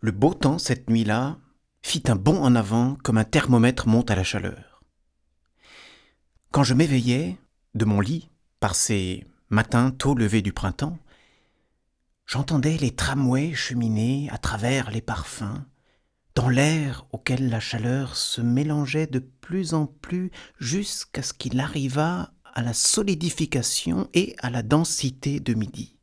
Le beau temps cette nuit-là fit un bond en avant comme un thermomètre monte à la chaleur. Quand je m'éveillais de mon lit par ces matins tôt levés du printemps, j'entendais les tramways cheminer à travers les parfums, dans l'air auquel la chaleur se mélangeait de plus en plus jusqu'à ce qu'il arrivât à la solidification et à la densité de midi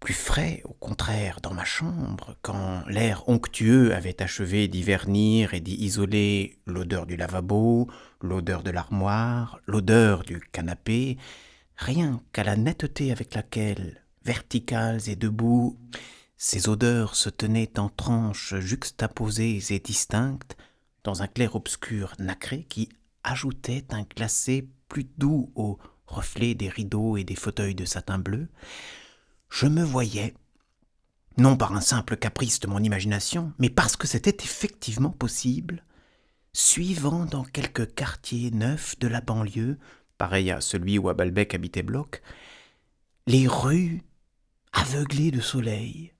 plus frais, au contraire, dans ma chambre, quand l'air onctueux avait achevé d'y vernir et d'y isoler l'odeur du lavabo, l'odeur de l'armoire, l'odeur du canapé, rien qu'à la netteté avec laquelle, verticales et debout, ces odeurs se tenaient en tranches juxtaposées et distinctes, dans un clair-obscur nacré qui ajoutait un glacé plus doux au reflet des rideaux et des fauteuils de satin bleu, je me voyais, non par un simple caprice de mon imagination, mais parce que c'était effectivement possible, suivant dans quelque quartier neuf de la banlieue, pareil à celui où à Balbec habitait Bloch, les rues aveuglées de soleil,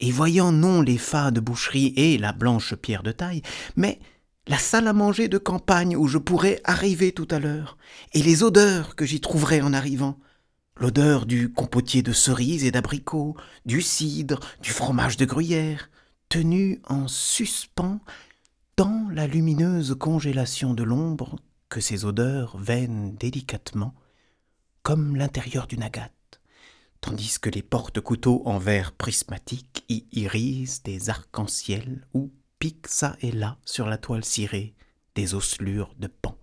et voyant non les fades boucheries et la blanche pierre de taille, mais la salle à manger de campagne où je pourrais arriver tout à l'heure, et les odeurs que j'y trouverais en arrivant, l'odeur du compotier de cerises et d'abricots, du cidre, du fromage de gruyère, tenu en suspens dans la lumineuse congélation de l'ombre que ces odeurs veinent délicatement, comme l'intérieur d'une agate, tandis que les porte-couteaux en verre prismatique y irisent des arcs-en-ciel ou piquent ça et là sur la toile cirée des osselures de pan.